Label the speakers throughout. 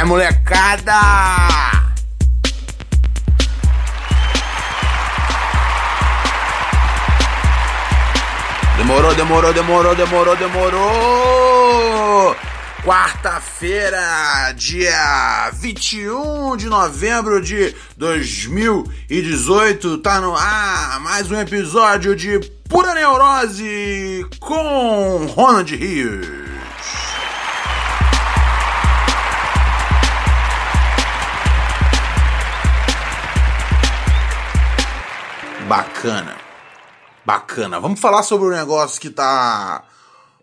Speaker 1: Aí, molecada? Demorou, demorou, demorou, demorou, demorou! Quarta-feira, dia 21 de novembro de 2018, tá no ar mais um episódio de Pura Neurose com Ronald Rios. Bacana. Bacana. Vamos falar sobre o negócio que tá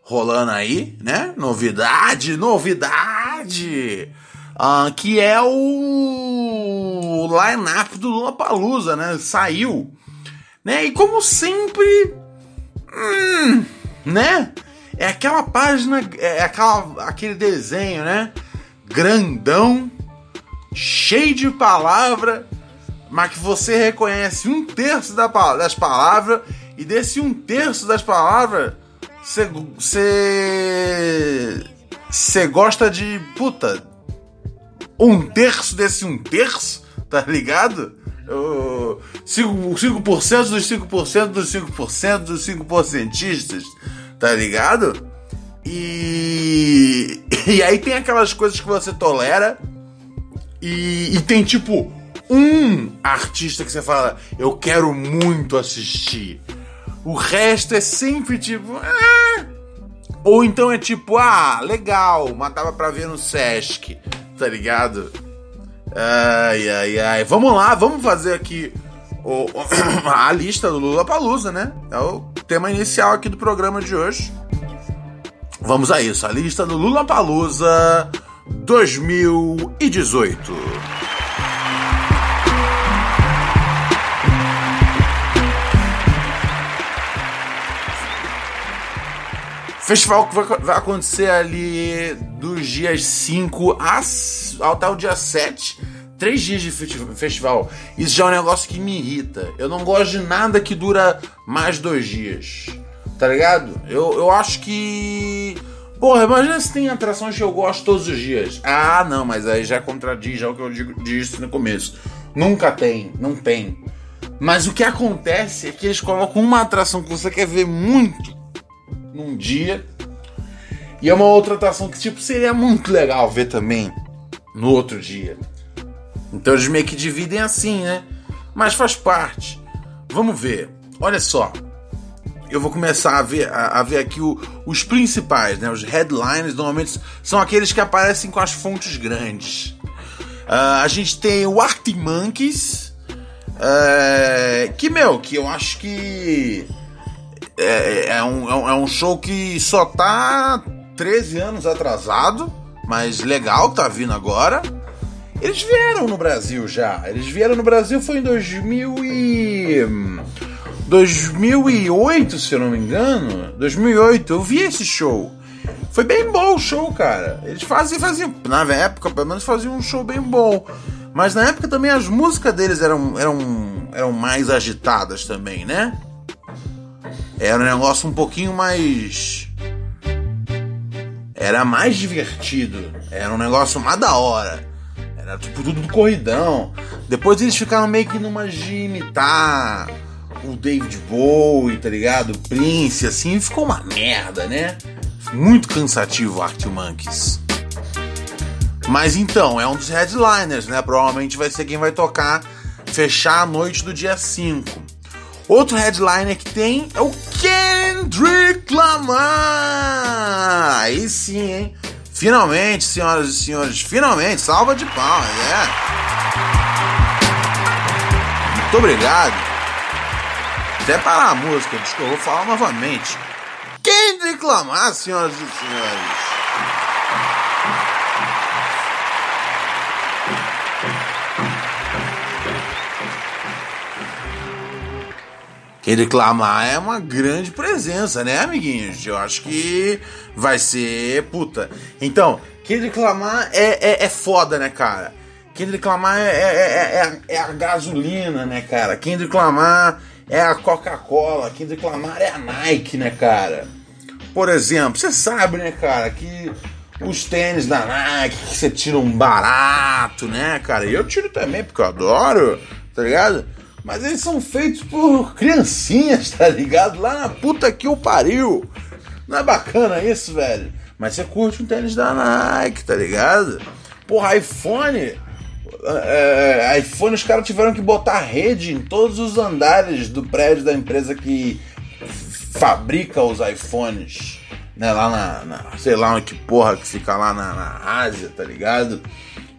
Speaker 1: rolando aí, né? Novidade, novidade! Ah, que é o line-up do Lula Palusa, né? Saiu. Né? E como sempre. Hum, né? É aquela página, é aquela, aquele desenho, né? Grandão, cheio de palavra, mas que você reconhece um terço da, das palavras, e desse um terço das palavras, você gosta de. Puta. Um terço desse um terço, tá ligado? O 5%, 5 dos 5% dos 5% dos 5%, tá ligado? E, e aí tem aquelas coisas que você tolera e, e tem tipo um artista que você fala, eu quero muito assistir. O resto é sempre tipo. Ah! Ou então é tipo, ah, legal, mas dava pra ver no Sesc, tá ligado? Ai, ai, ai. Vamos lá, vamos fazer aqui o, a lista do Lula Palusa, né? É o tema inicial aqui do programa de hoje. Vamos a isso, a lista do Lula Palusa 2018. Festival que vai, acontecer ali dos dias 5 até o dia 7. Três dias de festival. Isso já é um negócio que me irrita. Eu não gosto de nada que dura mais dois dias. Tá ligado? Eu, eu acho que. Porra, imagina se tem atrações que eu gosto todos os dias. Ah, não, mas aí já contradiz já o que eu digo, disse no começo. Nunca tem, não tem. Mas o que acontece é que eles colocam uma atração que você quer ver muito num dia. E é uma outra atração que, tipo, seria muito legal ver também no outro dia. Então eles meio que dividem assim, né? Mas faz parte. Vamos ver. Olha só. Eu vou começar a ver, a, a ver aqui o, os principais, né? Os headlines normalmente são aqueles que aparecem com as fontes grandes. Uh, a gente tem o Arctic Monkeys. Uh, que, meu, que eu acho que é, é, é, um, é um show que só tá 13 anos atrasado, mas legal, tá vindo agora. Eles vieram no Brasil já. Eles vieram no Brasil foi em 2000 e 2008, se eu não me engano. 2008. Eu vi esse show. Foi bem bom o show, cara. Eles faziam, faziam na época, pelo menos faziam um show bem bom. Mas na época também as músicas deles eram, eram, eram mais agitadas também, né? Era um negócio um pouquinho mais. Era mais divertido. Era um negócio mais da hora. Era tipo tudo do corridão. Depois eles ficaram meio que numa de imitar o David Bowie, tá ligado? O Prince, assim, ficou uma merda, né? Muito cansativo o Arctic Monkeys. Mas então, é um dos headliners, né? Provavelmente vai ser quem vai tocar, fechar a noite do dia 5. Outro headliner que tem é o Kendrick Lamar! Aí sim, hein? Finalmente, senhoras e senhores, finalmente, salva de palmas, é. Muito obrigado. Até parar a música, desculpa, vou falar novamente. Kendrick Lamar, senhoras e senhores. Kendrick Lamar é uma grande presença, né, amiguinhos? Eu acho que vai ser puta. Então, Kendrick Lamar é, é, é foda, né, cara? Kendrick Lamar é, é, é, é, a gasolina, né, cara? Kendrick Lamar é a Coca-Cola. Kendrick Lamar é a Nike, né, cara? Por exemplo, você sabe, né, cara, que os tênis da Nike que você tira um barato, né, cara? E eu tiro também, porque eu adoro, tá ligado? Mas eles são feitos por criancinhas, tá ligado? Lá na puta que o pariu. Não é bacana isso, velho? Mas você curte um tênis da Nike, tá ligado? Porra, iPhone. É, é iPhone, os caras tiveram que botar rede em todos os andares do prédio da empresa que fabrica os iPhones. Né, lá na, na Sei lá que porra que fica lá na, na Ásia, tá ligado?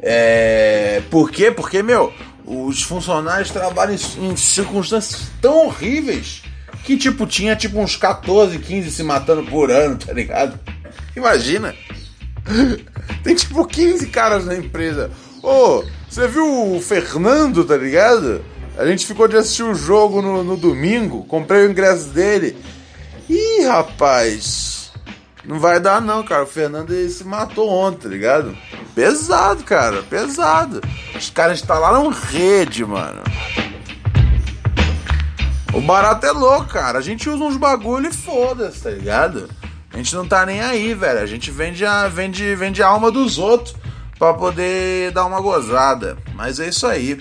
Speaker 1: É, por quê? Porque, meu, os funcionários trabalham em, circunstâncias tão horríveis que, tipo, tinha tipo uns 14, 15 se matando por ano, tá ligado? Imagina. Tem tipo 15 caras na empresa. Ô, oh, você viu o Fernando, tá ligado? A gente ficou de assistir o jogo no, no domingo, comprei o ingresso dele. Ih, rapaz, não vai dar não, cara. O Fernando se matou ontem, tá ligado? Pesado, cara, pesado. Os caras instalaram rede, mano. O barato é louco, cara. A gente usa uns bagulho e foda-se, tá ligado? A gente não tá nem aí, velho. A gente vende a, vende, vende a alma dos outros para poder dar uma gozada. Mas é isso aí.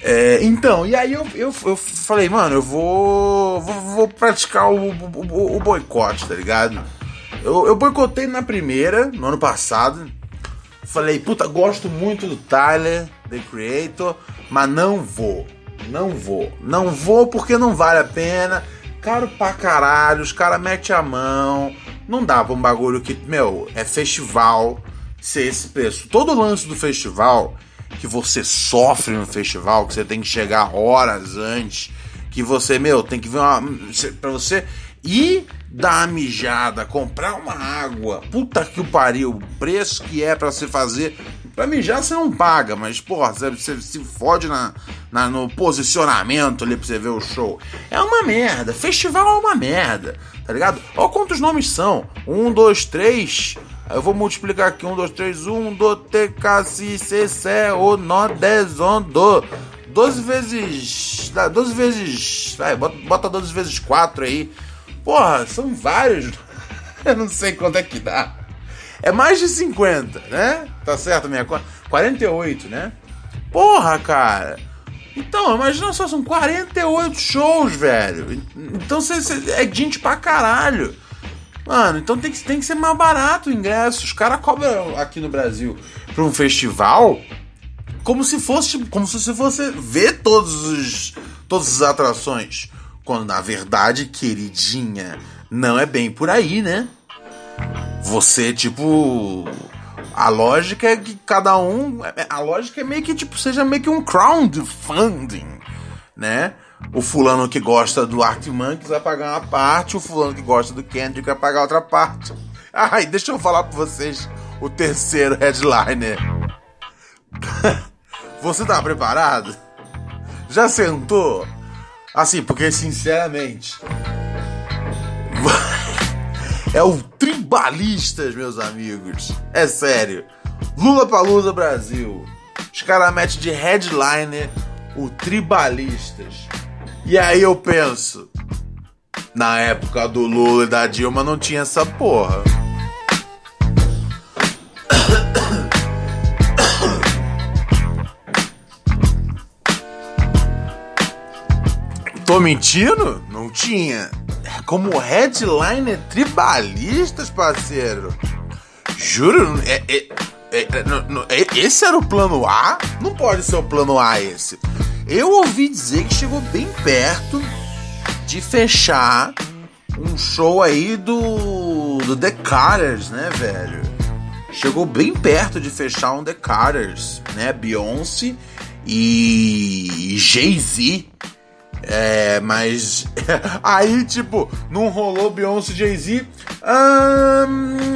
Speaker 1: É, então, e aí eu, eu, eu falei, mano, eu vou, vou, vou praticar o, o, o boicote, tá ligado? Eu, eu boicotei na primeira, no ano passado. Falei, puta, gosto muito do Tyler, The Creator, mas não vou. Não vou. Não vou porque não vale a pena. Caro pra caralho, os caras metem a mão. Não dá pra um bagulho que, meu, é festival ser esse preço. Todo lance do festival, que você sofre no festival, que você tem que chegar horas antes, que você, meu, tem que ver uma. Pra você ir dar uma mijada, comprar uma água, puta que o pariu, o preço que é para se fazer. Pra mijar você não paga, mas porra, você, você se fode na, na, no posicionamento ali pra você ver o show. É uma merda, festival é uma merda, tá ligado? Olha quantos nomes são: um, dois, três. Eu vou multiplicar aqui: um, dois, três, um, do, te, casi, se, se, o, no, dez, on, do. 12 vezes. 12 vezes. Vai, bota 12 vezes 4 aí. Porra, são vários. Eu não sei quanto é que dá. É mais de 50, né? Tá certo minha conta? 48, né? Porra, cara. Então, imagina só, são 48 shows, velho. Então cê, cê, é gente pra caralho. Mano, então tem que, tem que ser mais barato o ingresso. Os caras cobram aqui no Brasil pra um festival como se fosse como se você fosse ver todos os todas as atrações. Quando na verdade, queridinha, não é bem por aí, né? Você, tipo. A lógica é que cada um. A lógica é meio que, tipo, seja meio que um crowdfunding, né? O fulano que gosta do Arctic Monkeys vai pagar uma parte, o fulano que gosta do Kendrick vai pagar outra parte. Ai, deixa eu falar pra vocês o terceiro headliner. Você tá preparado? Já sentou? Assim, porque sinceramente. é o Tribalistas, meus amigos. É sério. Lula Palusa Brasil. Os caras metem de headliner o Tribalistas. E aí eu penso. Na época do Lula e da Dilma não tinha essa porra. Tô mentindo? Não tinha. Como headliner tribalistas, parceiro. Juro, é, é, é, é, esse era o plano A? Não pode ser o plano A esse. Eu ouvi dizer que chegou bem perto de fechar um show aí do, do The Carters, né, velho? Chegou bem perto de fechar um The Carters, né? Beyoncé e Jay-Z. É, mas aí, tipo, não rolou Beyoncé Jay-Z.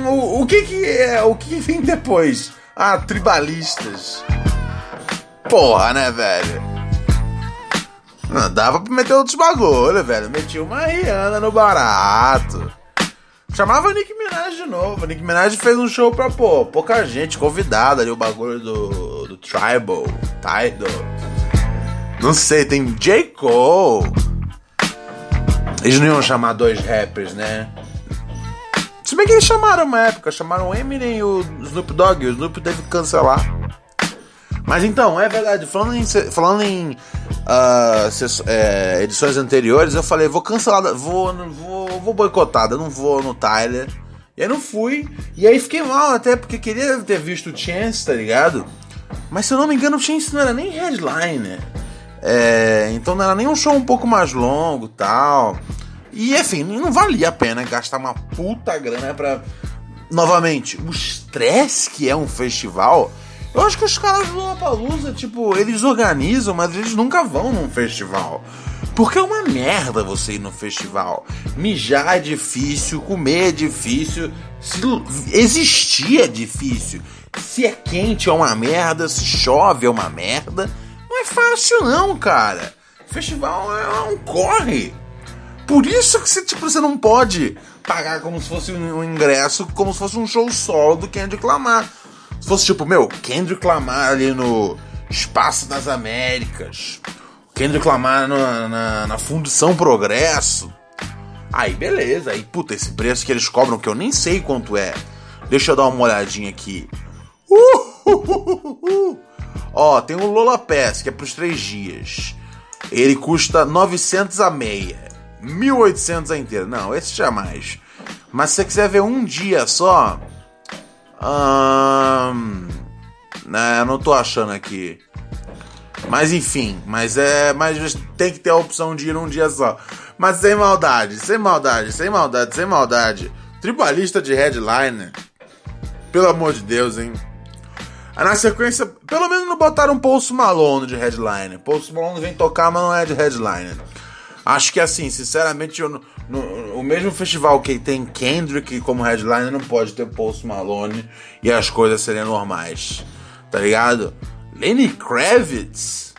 Speaker 1: O, o, que que é? O que vem depois? Ah, tribalistas. Porra, né, velho? Não, dava pra meter outros bagulho, velho. Meti uma Rihanna no barato. Chamava Nick Minaj de novo. Nick Minaj fez um show pra, pô, pouca gente convidada ali, o bagulho do, do Tribal, Tidal. Não sei, tem J. Cole. Eles não iam chamar dois rappers, né? Se bem que eles chamaram uma época, chamaram o Eminem e o Snoop Dogg, o Snoop teve que cancelar. Mas então, é verdade, falando em, falando em uh, é, edições anteriores, eu falei, vou cancelar, vou, vou, vou boicotar, não vou no Tyler. E aí não fui, e aí fiquei mal até, porque queria ter visto o Chance, tá ligado? Mas se eu não me engano, o Chance não era nem headliner. É, então não era nem um show um pouco mais longo tal. E enfim, não valia a pena gastar uma puta grana pra. Novamente, o estresse que é um festival eu acho que os caras do Lollapalooza, tipo, eles organizam, mas eles nunca vão num festival. Porque é uma merda você ir no festival. Mijar é difícil, comer é difícil, existir é difícil. Se é quente é uma merda, se chove é uma merda. Não é fácil não, cara. Festival é um corre. Por isso que você, tipo, você não pode pagar como se fosse um ingresso, como se fosse um show solo do Kendrick Lamar. Se fosse tipo, meu, Kendrick Lamar ali no Espaço das Américas, Kendrick Lamar na, na, na Fundição Progresso, aí beleza, aí puta, esse preço que eles cobram, que eu nem sei quanto é, deixa eu dar uma olhadinha aqui. Uh, uh, uh, uh Ó, tem o Lola Pass, que é pros três dias. Ele custa 900 a meia, 1800 a inteira. Não, esse jamais. Mas se você quiser ver um dia só, Hum, né, não tô achando aqui. Mas enfim, mas é. Mas tem que ter a opção de ir um dia só. Mas sem maldade, sem maldade, sem maldade, sem maldade. Tribalista de headliner. Pelo amor de Deus, hein? Na sequência, pelo menos não botaram um Post Malone de headliner. Post Malone vem tocar, mas não é de headliner. Acho que assim, sinceramente, eu, no, o mesmo festival que tem Kendrick como headliner não pode ter Post Malone e as coisas serem normais. Tá ligado? Lenny Kravitz.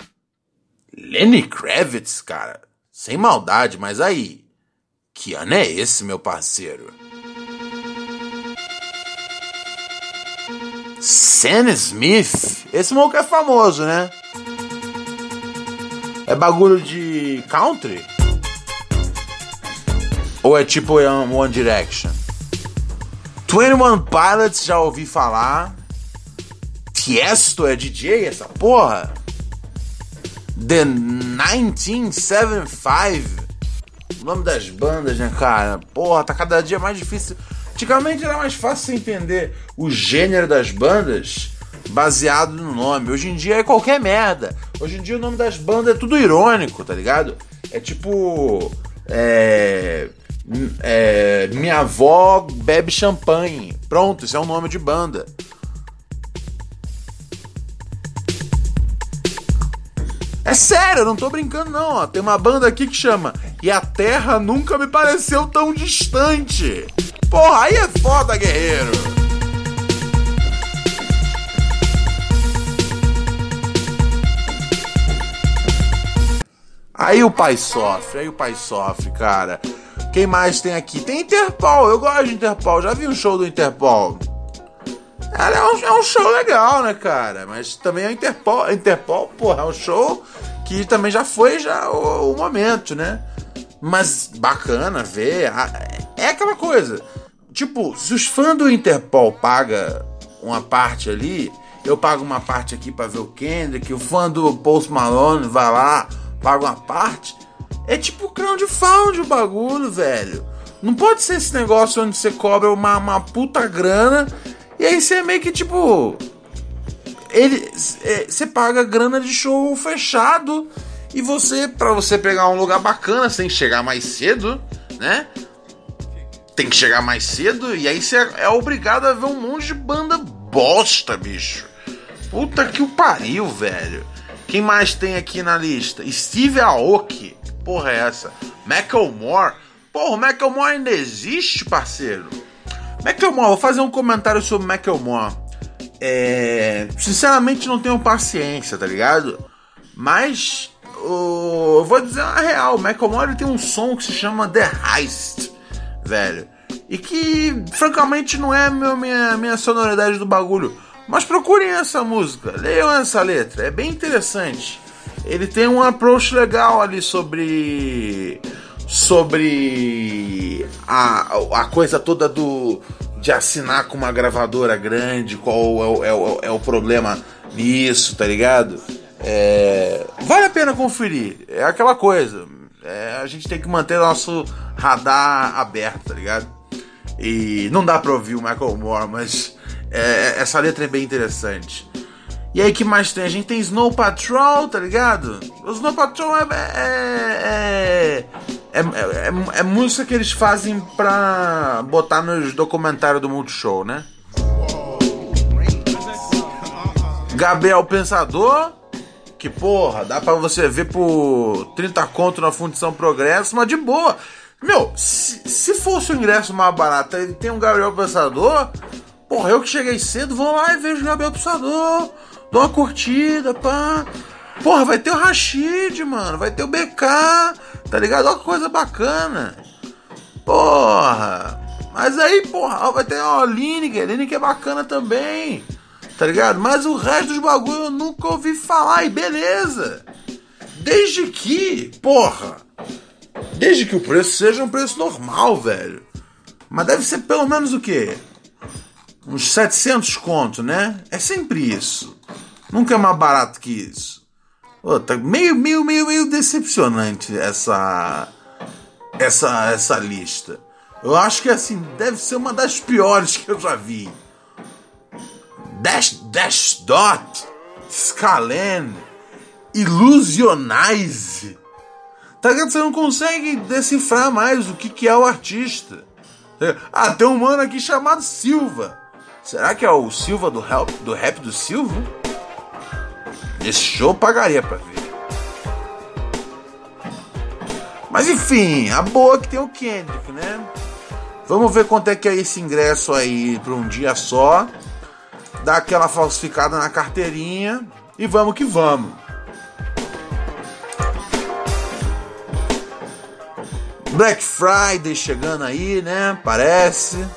Speaker 1: Lenny Kravitz, cara. Sem maldade, mas aí. Que ano é esse, meu parceiro? Sam Smith. Esse maluco é famoso, né? É bagulho de country? Ou é tipo One Direction? 21 Pilots já ouvi falar. Tiesto é DJ essa porra? The 1975. O nome das bandas, né, cara? Porra, tá cada dia mais difícil. Antigamente era mais fácil entender o gênero das bandas baseado no nome. Hoje em dia é qualquer merda. Hoje em dia o nome das bandas é tudo irônico, tá ligado? É tipo. É é, minha avó bebe champanhe. Pronto, isso é um nome de banda. É sério, eu não tô brincando não. Ó. Tem uma banda aqui que chama E a Terra Nunca Me Pareceu Tão Distante. Porra, aí é foda, guerreiro. Aí o pai sofre, aí o pai sofre, cara. Quem mais tem aqui? Tem Interpol, eu gosto de Interpol, já vi um show do Interpol. É um, é um show legal, né, cara? Mas também é Interpol, Interpol, porra, é um show que também já foi já o, o momento, né? Mas bacana ver. É aquela coisa. Tipo, se os fãs do Interpol paga uma parte ali, eu pago uma parte aqui para ver o Kendrick, o fã do Post Malone vai lá, paga uma parte É tipo crowdfunding o bagulho, velho. Não pode ser esse negócio onde você cobra uma, uma puta grana e aí você é meio que tipo. Ele, é, você paga grana de show fechado e você, para você pegar um lugar bacana, você tem que chegar mais cedo, né? Tem que chegar mais cedo e aí você é obrigado a ver um monte de banda bosta, bicho. Puta que o pariu, velho. Quem mais tem aqui na lista? Steve Aoki. Porra, é essa? Macklemore. Porra, o Macklemore ainda existe, parceiro? Macklemore, vou fazer um comentário sobre Macklemore. É... Sinceramente, não tenho paciência, tá ligado? Mas eu vou dizer a real, o tem um som que se chama The Heist, velho. E que, francamente, não é a minha, minha sonoridade do bagulho. Mas procurem essa música, leiam essa letra, é bem interessante. Ele tem um approach legal ali sobre. Sobre a, a coisa toda do de assinar com uma gravadora grande, qual é o, é é o problema nisso, tá ligado? É, vale a pena conferir. É aquela coisa. É, a gente tem que manter nosso radar aberto, tá ligado? E não dá pra ouvir o Michael Moore, mas é, essa letra é bem interessante. E aí, que mais tem? A gente tem Snow Patrol, tá ligado? O Snow Patrol é é, é, é, é, música que eles fazem pra botar nos documentários do Multishow, né? Gabriel Pensador, que porra, dá pra você ver por 30 conto na Fundição Progresso, mas de boa. Meu, se, se fosse o ingresso mais barato e tem um Gabriel Pensador, porra, eu que cheguei cedo, vou lá e vejo o Gabriel Pensador, dou uma curtida, pá. Porra, vai ter o Rashid, mano, vai ter o BK, tá ligado? Olha que coisa bacana. Porra. Mas aí, porra, vai ter a Lineker, Lineker é bacana também tá ligado? Mas o resto dos bagulho eu nunca ouvi falar e beleza. Desde que, porra, desde que o preço seja um preço normal, velho. Mas deve ser pelo menos o quê? Uns 700 conto, né? É sempre isso. Nunca é mais barato que isso. Pô, tá meio, meio, meio, meio decepcionante essa, essa, essa lista. Eu acho que assim deve ser uma das piores que eu já vi. Dash Dash Dot, Scalen, Illusionize. Tá ligado? Você não consegue decifrar mais o que, que é o artista. Ah, tem um mano aqui chamado Silva. Será que é o Silva do rap do, rap do Silva? Esse show pagaria pra ver. Mas enfim, a boa é que tem o Kendrick, né? Vamos ver quanto é que é esse ingresso aí para um dia só dá aquela falsificada na carteirinha e vamos que vamos. Black Friday chegando aí, né? Parece.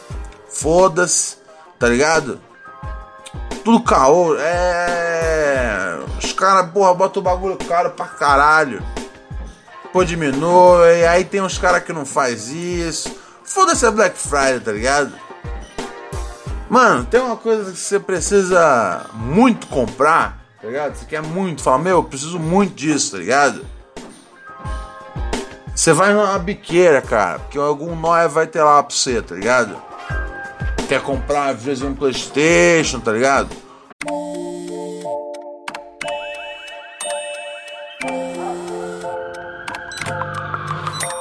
Speaker 1: Foda-se, tá ligado? Tudo caô. É. Caras, porra, botam o bagulho caro pra caralho. Pô, diminui. Aí tem uns caras que não faz isso. Foda-se a Black Friday, tá ligado? Mano, tem uma coisa que você precisa muito comprar, tá ligado? Você quer muito, fala, meu, eu preciso muito disso, tá ligado? Você vai numa biqueira, cara, porque algum nóia vai ter lá pra você, tá ligado? Quer comprar, às vezes, um Playstation, tá ligado?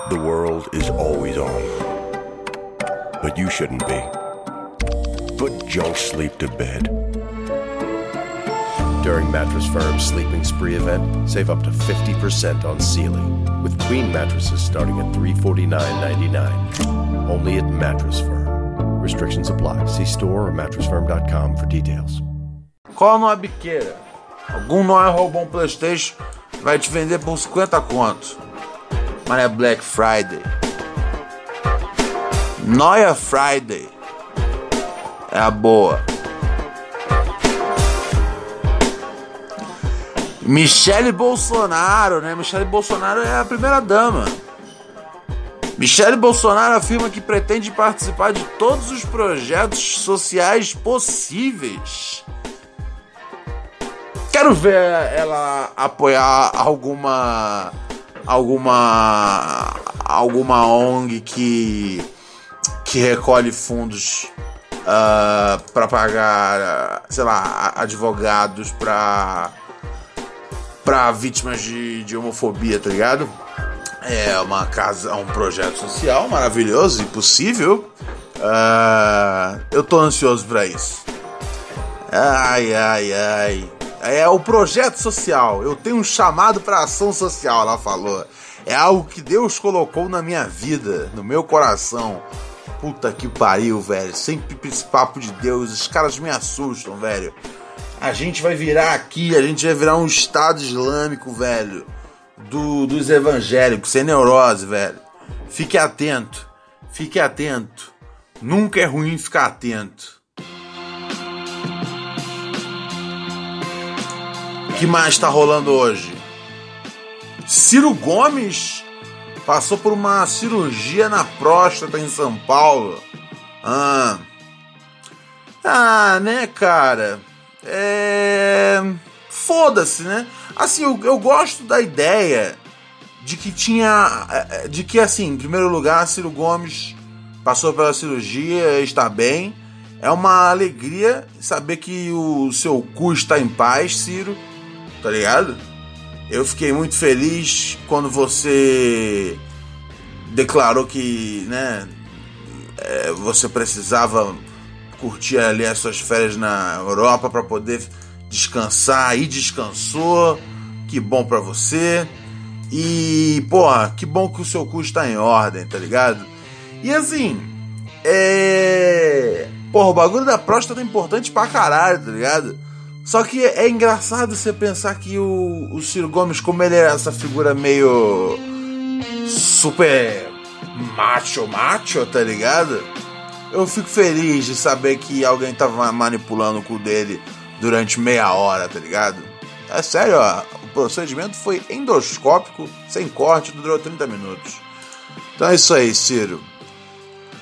Speaker 2: The world is always on. But you shouldn't be. Put junk sleep to bed. During Mattress Firm's Sleeping Spree event, save up to 50% on Sealy, with queen mattresses starting at $349.99. Only at Mattress Firm. Restrictions apply. See store or mattressfirm.com for details.
Speaker 1: Qual numa biqueira? Algum nó roubou um Playstation, vai te vender por 50 contos. Mas é Black Friday. Noia Friday. é a boa. Michele Bolsonaro, né? Michele Bolsonaro é a primeira dama. Michele Bolsonaro afirma que pretende participar de todos os projetos sociais possíveis. Quero ver ela apoiar alguma alguma alguma ONG que que recolhe fundos uh, ah, para pagar, sei lá, advogados para para vítimas de, de homofobia, tá ligado? É uma casa, um projeto social maravilhoso, impossível. Uh, eu tô ansioso para isso. Ai, ai, ai. É o projeto social. Eu tenho um chamado para ação social, ela falou. É algo que Deus colocou na minha vida, no meu coração. Puta que pariu, velho. Sempre esse papo de Deus. Os caras me assustam, velho. A gente vai virar aqui, a gente vai virar um Estado Islâmico, velho. Do, dos evangélicos, sem neurose, velho. Fique atento. Fique atento. Nunca é ruim ficar atento. Que mais tá rolando hoje? Ciro Gomes passou por uma cirurgia na próstata em São Paulo. Ah, ah né, cara? É. Foda-se, né? Assim, eu, eu gosto da ideia de que tinha. É, de que, assim, em primeiro lugar, Ciro Gomes passou pela cirurgia, está bem. É uma alegria saber que o seu cu está em paz, Ciro. Tá ligado? Eu fiquei muito feliz quando você declarou que, né, é, você precisava curtir ali as suas férias na Europa para poder descansar e descansou. Que bom para você. E, porra, que bom que o seu cu está em ordem, tá ligado? E assim, é. Porra, o bagulho da próstata é importante pra caralho, tá ligado? Só que é engraçado você pensar que o, o Ciro Gomes, como ele é essa figura meio super macho, macho, tá ligado? Eu fico feliz de saber que alguém tava manipulando o cu dele durante meia hora, tá ligado? É sério, ó, o procedimento foi endoscópico, sem corte, durou 30 minutos. Então é isso aí, Ciro.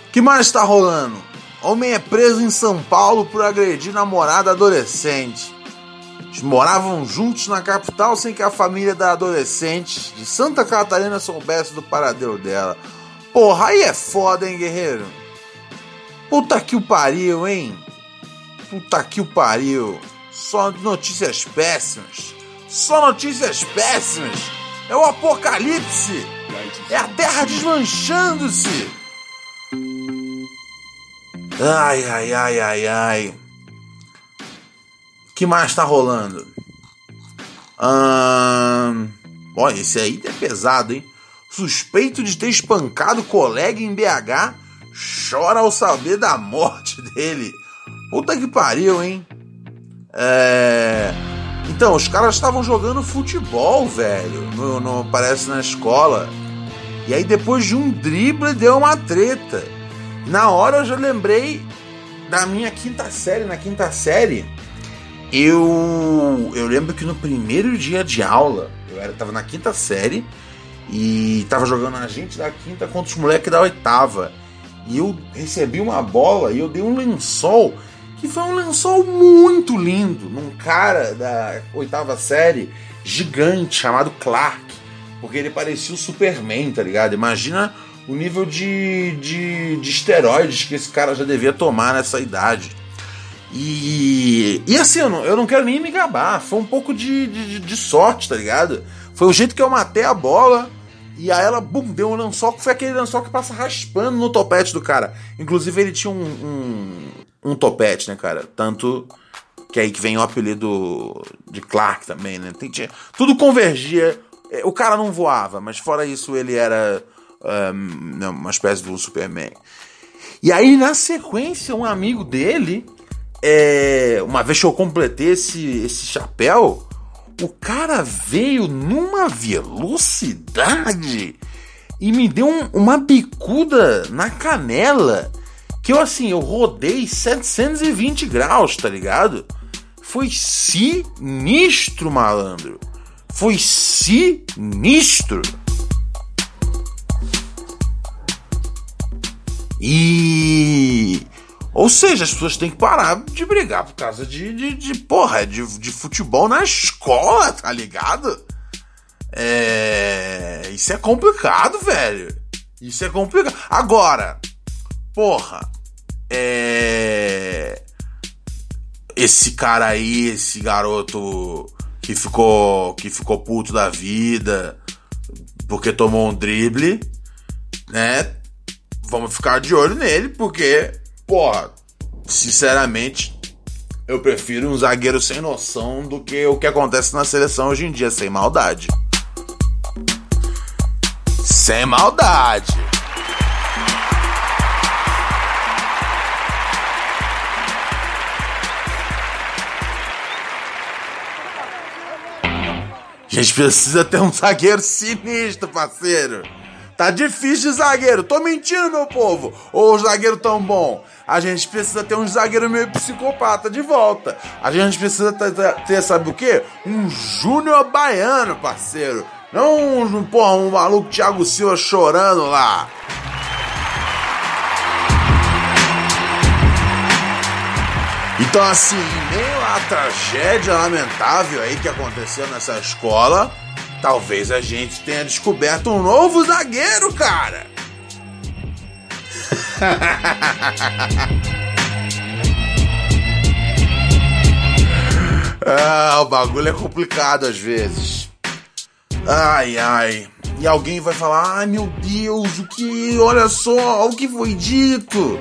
Speaker 1: O que mais tá rolando? Homem é preso em São Paulo por agredir namorada adolescente. Eles moravam juntos na capital sem que a família da adolescente de Santa Catarina soubesse do paradeiro dela. Porra, aí é foda, hein, guerreiro? Puta que o pariu, hein? Puta que o pariu. Só notícias péssimas. Só notícias péssimas. É o apocalipse. É a terra desmanchando-se. Ai, ai, ai, ai, ai que mais tá rolando? Hum... Olha, esse aí é pesado, hein? Suspeito de ter espancado colega em BH chora ao saber da morte dele. Puta que pariu, hein? É... Então, os caras estavam jogando futebol, velho. No, no, parece na escola. E aí, depois de um drible, deu uma treta. Na hora eu já lembrei da minha quinta série. Na quinta série, eu, eu lembro que no primeiro dia de aula, eu era, tava na quinta série e tava jogando a gente da quinta contra os moleques da oitava. E eu recebi uma bola e eu dei um lençol que foi um lençol muito lindo num cara da oitava série gigante chamado Clark, porque ele parecia o Superman, tá ligado? Imagina o nível de, de, de esteroides que esse cara já devia tomar nessa idade. E, e assim, eu não, eu não quero nem me gabar. Foi um pouco de, de, de, sorte, tá ligado? Foi o jeito que eu matei a bola. E aí ela, bum, deu um lençol foi aquele lençol que passa raspando no topete do cara. Inclusive ele tinha um, um, um topete, né, cara? Tanto que aí que vem o apelido de Clark também, né? Tem, tinha, tudo convergia. É, o cara não voava, mas fora isso ele era um, uma espécie um Superman. E aí, na sequência, um amigo dele é, uma vez que eu completei esse, esse chapéu, o cara veio numa velocidade e me deu um, uma bicuda na canela que eu assim, eu rodei 720 graus, tá ligado? Foi sinistro, malandro. Foi sinistro. E ou seja, as pessoas têm que parar de brigar por causa de, de, de porra, de, de futebol na escola, tá ligado? É. Isso é complicado, velho. Isso é complicado. Agora, porra, é. Esse cara aí, esse garoto que ficou que ficou puto da vida porque tomou um drible, né? Vamos ficar de olho nele, porque, porra, sinceramente, eu prefiro um zagueiro sem noção do que o que acontece na seleção hoje em dia, sem maldade. Sem maldade. A gente precisa ter um zagueiro sinistro, parceiro. Tá difícil de zagueiro. Tô mentindo, meu povo. Ou zagueiro tão bom. A gente precisa ter um zagueiro meio psicopata de volta. A gente precisa ter, ter sabe o quê? Um Júnior Baiano, parceiro. Não um, porra, um maluco Thiago Silva chorando lá. Então, assim, meio a tragédia lamentável aí que aconteceu nessa escola, talvez a gente tenha descoberto um novo zagueiro, cara. ah, o bagulho é complicado às vezes. Ai, ai. E alguém vai falar: ai meu Deus, o que? Olha só, o que foi dito.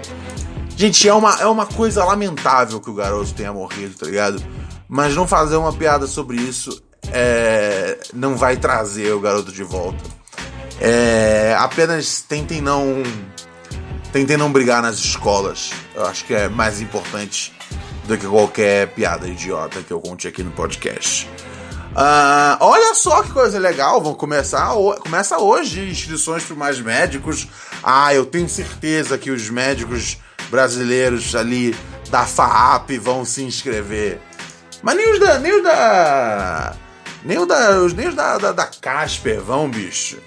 Speaker 1: Gente, é uma, é uma coisa lamentável que o garoto tenha morrido, tá ligado? Mas não fazer uma piada sobre isso é, não vai trazer o garoto de volta. É, apenas tentem não. Tentem não brigar nas escolas. Eu acho que é mais importante do que qualquer piada idiota que eu conte aqui no podcast. Uh, olha só que coisa legal, vão começar começa hoje inscrições para mais médicos. Ah, eu tenho certeza que os médicos brasileiros ali da FAAP vão se inscrever. Mas nem os da. Nem os da. Nem, os da, nem os da, da, da Casper vão, bicho.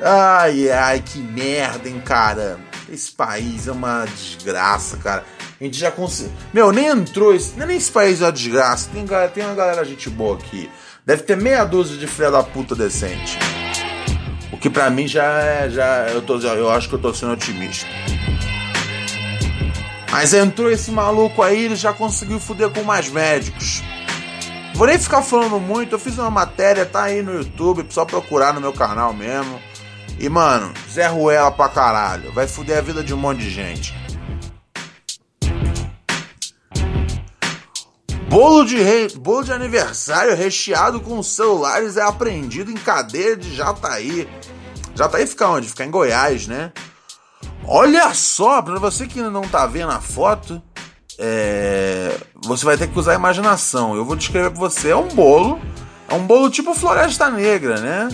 Speaker 1: Ai, ai, que merda, hein, cara. Esse país é uma desgraça, cara. A gente já conseguiu. Meu, nem entrou. Esse... Nem esse país é uma desgraça. Tem, tem uma galera gente boa aqui. Deve ter meia dúzia de filha da puta decente. O que pra mim já é. Já, eu, tô, eu acho que eu tô sendo otimista. Mas entrou esse maluco aí, ele já conseguiu fuder com mais médicos. Vou nem ficar falando muito, eu fiz uma matéria, tá aí no YouTube, só procurar no meu canal mesmo. E mano, Zé Ruela pra caralho, vai fuder a vida de um monte de gente. Bolo de, re... Bolo de aniversário recheado com celulares é apreendido em cadeia de Jataí. Jataí fica onde? Fica em Goiás, né? Olha só, para você que não tá vendo a foto, é... você vai ter que usar a imaginação. Eu vou descrever para você. É um bolo, é um bolo tipo Floresta Negra, né?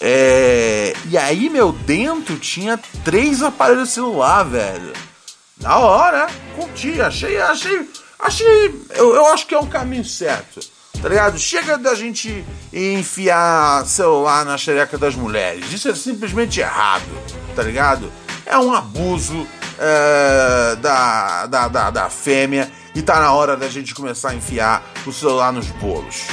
Speaker 1: É... E aí, meu, dentro tinha três aparelhos celular, velho. Na hora, curti, achei, achei, achei. Eu, eu acho que é o caminho certo, tá ligado? Chega da gente enfiar celular na xereca das mulheres. Isso é simplesmente errado, tá ligado? é um abuso é, da, da, da, da fêmea e tá na hora da gente começar a enfiar o celular nos bolos.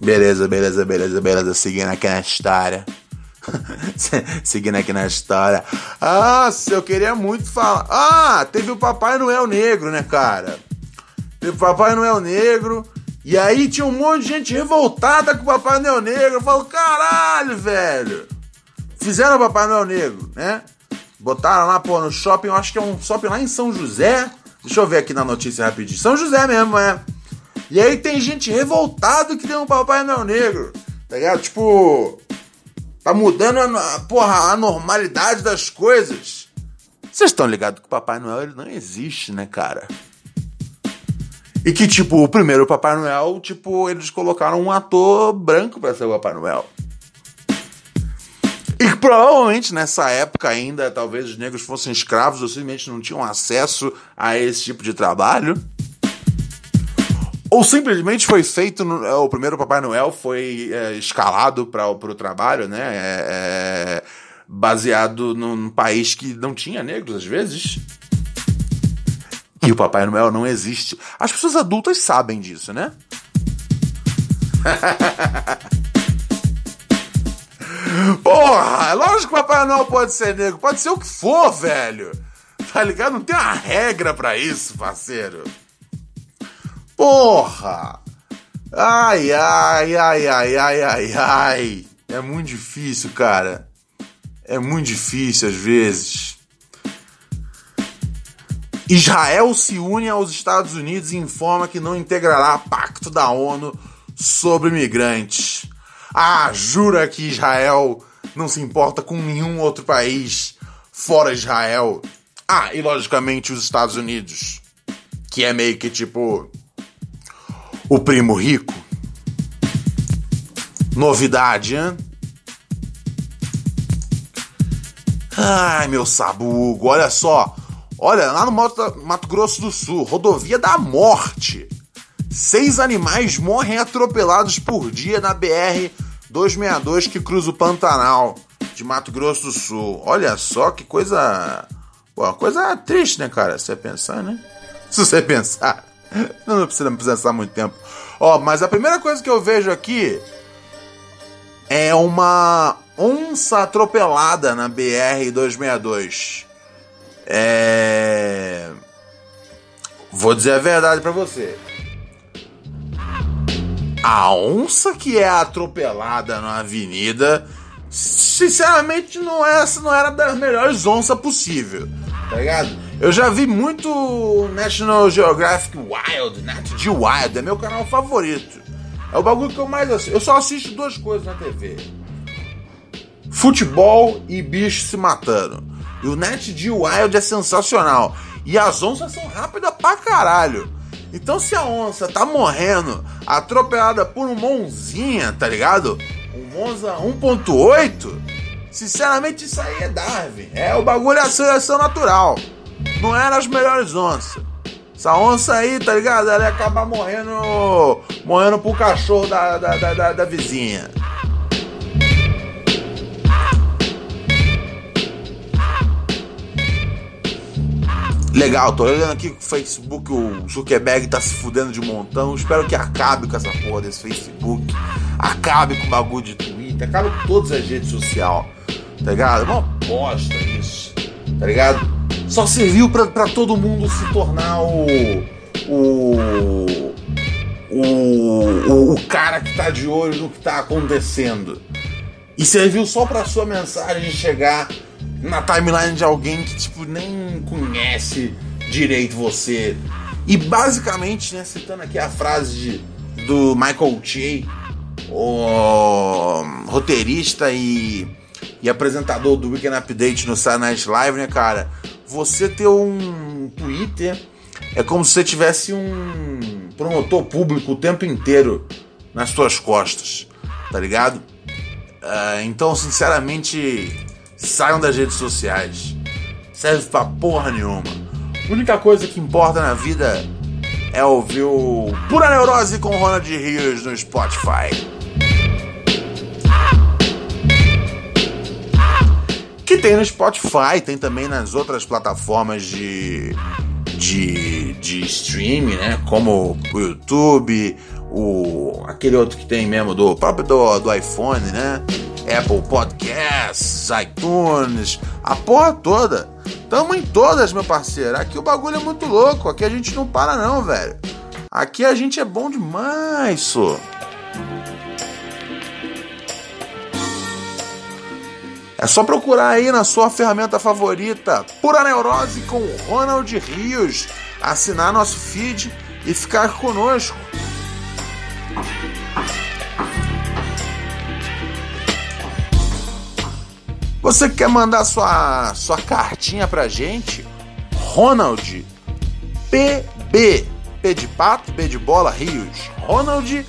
Speaker 1: Beleza, beleza, beleza, beleza. Seguindo aqui na história. Seguindo aqui na história. Ah, eu queria muito falar. Ah, teve o Papai Noel Negro, né, cara? Teve o Papai Noel Negro. E aí tinha um monte de gente revoltada com o Papai Noel Negro. Eu falo, caralho, velho. Fizeram o Papai Noel Negro, né? Botaram lá, pô, no shopping, eu acho que é um shopping lá em São José. Deixa eu ver aqui na notícia rapidinho. São José mesmo, é. E aí tem gente revoltada que tem um Papai Noel Negro. Tá ligado? Tipo, Tá mudando a, porra, a normalidade das coisas. Vocês estão ligados que o Papai Noel ele não existe, né, cara? E que, tipo, o primeiro Papai Noel, tipo, eles colocaram um ator branco para ser o Papai Noel. E que provavelmente nessa época ainda, talvez os negros fossem escravos ou simplesmente não tinham acesso a esse tipo de trabalho. Ou simplesmente foi feito. No, o primeiro Papai Noel foi é, escalado para o trabalho, né? É, é, baseado num país que não tinha negros, às vezes. E o Papai Noel não existe. As pessoas adultas sabem disso, né? Porra, é lógico que o Papai Noel pode ser negro, pode ser o que for, velho. Tá ligado? Não tem uma regra para isso, parceiro. Porra! Ai, ai, ai, ai, ai, ai, ai. É muito difícil, cara. É muito difícil às vezes. Israel se une aos Estados Unidos e informa que não integrará pacto da ONU sobre imigrantes. Ah, jura que Israel não se importa com nenhum outro país fora Israel? Ah, e logicamente os Estados Unidos, que é meio que tipo o primo rico. Novidade, hein? Ai, meu sabugo, olha só. Olha, lá no Mato Grosso do Sul, rodovia da morte. Seis animais morrem atropelados por dia na BR 262 que cruza o Pantanal de Mato Grosso do Sul. Olha só que coisa. Pô, coisa triste, né, cara? Se você pensar, né? Se você pensar. Não precisa pensar muito tempo. Ó, mas a primeira coisa que eu vejo aqui é uma onça atropelada na BR 262. É. Vou dizer a verdade para você. A onça que é atropelada na avenida, sinceramente, não, é, não era das melhores onças possível, tá ligado? Eu já vi muito National Geographic Wild, Nat Geo Wild, é meu canal favorito. É o bagulho que eu mais assisto. Eu só assisto duas coisas na TV: futebol e bicho se matando. E o Net de Wild é sensacional. E as onças são rápidas pra caralho. Então se a onça tá morrendo atropelada por um Monzinha, tá ligado? Monza 1.8, sinceramente isso aí é Darwin. É o bagulho é a seleção natural. Não era as melhores onças. Essa onça aí, tá ligado? Ela ia acabar morrendo. morrendo pro cachorro da, da, da, da vizinha. Legal, tô olhando aqui que o Facebook, o Zuckerberg tá se fudendo de montão. Espero que acabe com essa porra desse Facebook. Acabe com o bagulho de Twitter, acabe com todas as redes sociais. Tá ligado? É uma bosta isso. Tá ligado? Só serviu pra, pra todo mundo se tornar o. O. O, o, cara que tá de olho no que tá acontecendo. E serviu só pra sua mensagem chegar na timeline de alguém que tipo nem conhece direito você. E basicamente, né, citando aqui a frase de, do Michael Che, o roteirista e, e apresentador do Weekend Update no Saturday Night Live, né, cara? Você ter um Twitter é como se você tivesse um promotor público o tempo inteiro nas suas costas, tá ligado? Uh, então, sinceramente, Saiam das redes sociais. Serve pra porra nenhuma. A única coisa que importa na vida é ouvir o Pura Neurose com Ronald Rios no Spotify. Tem no Spotify, tem também nas outras plataformas de, de, de streaming, né? Como o YouTube, o, aquele outro que tem mesmo do próprio do, do iPhone, né? Apple Podcasts, iTunes, a porra toda. Tamo em todas, meu parceiro. Aqui o bagulho é muito louco. Aqui a gente não para, não, velho. Aqui a gente é bom demais, só. É só procurar aí na sua ferramenta favorita, Pura Neurose com Ronald Rios, assinar nosso feed e ficar conosco. Você quer mandar sua, sua cartinha pra gente? Ronald PB P de pato, B de bola, Rios. Ronald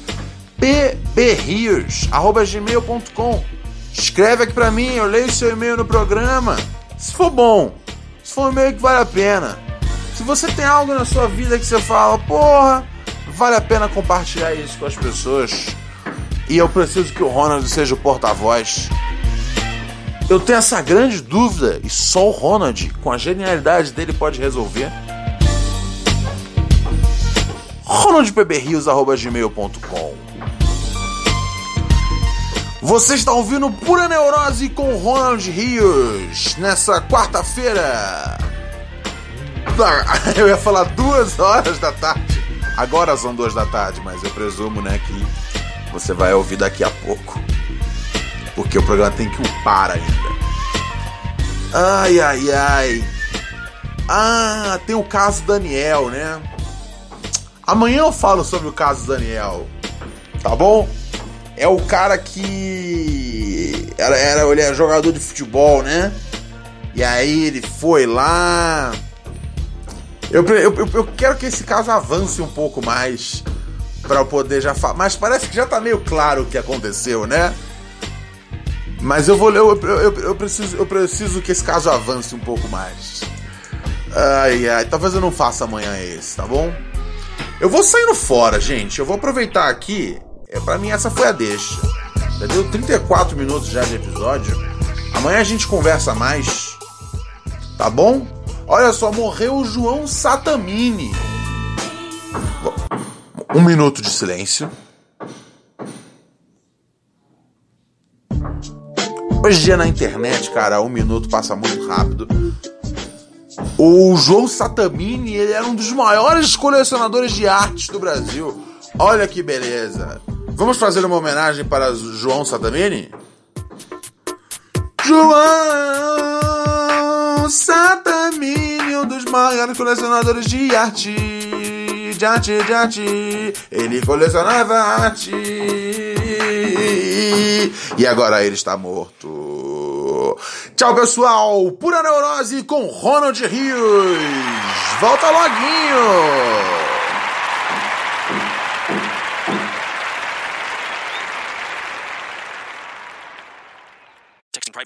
Speaker 1: PB Rios, arroba gmail.com. Escreve aqui pra mim, eu leio seu e-mail no programa. Se for bom, se for um e-mail que vale a pena. Se você tem algo na sua vida que você fala, porra, Vale a pena compartilhar isso com as pessoas. E eu preciso que o Ronald seja o porta-voz. Eu tenho essa grande dúvida e só o Ronald, com a genialidade dele, pode resolver. ronaldpbrios.gmail.com Você está ouvindo Pura Neurose com Ronald Rios nessa quarta-feira. Eu ia falar duas horas da tarde. Agora são duas da tarde, mas eu presumo, né, que você vai ouvir daqui a pouco. Porque o programa tem que upar ainda. Ai, ai, ai. Ah, tem o caso Daniel, né? Amanhã eu falo sobre o caso Daniel. Tá bom? É o cara que era, era ele é jogador de futebol, né? E aí ele foi lá. Eu, eu, eu quero que esse caso avance um pouco mais para eu poder já falar. Mas parece que já tá meio claro o que aconteceu, né? Mas eu vou ler. Eu, eu, eu, preciso, eu preciso que esse caso avance um pouco mais. Ai, ai. Talvez eu não faça amanhã esse, tá bom? Eu vou saindo fora, gente. Eu vou aproveitar aqui. É, para mim, essa foi a deixa. Já deu 34 minutos já de episódio. Amanhã a gente conversa mais. Tá bom? Olha só, morreu o João Satamini. Um minuto de silêncio. Hoje em dia na internet, cara, um minuto passa muito rápido. O João Satamini, ele era um dos maiores colecionadores de artes do Brasil. Olha que beleza. Vamos fazer uma homenagem para João Satamini? João Satamini, um dos maiores colecionadores de arte. De arte, de arte. Ele colecionava arte. E agora ele está morto. Tchau, pessoal. Pura Neurose com Ronald Rios. Volta loguinho.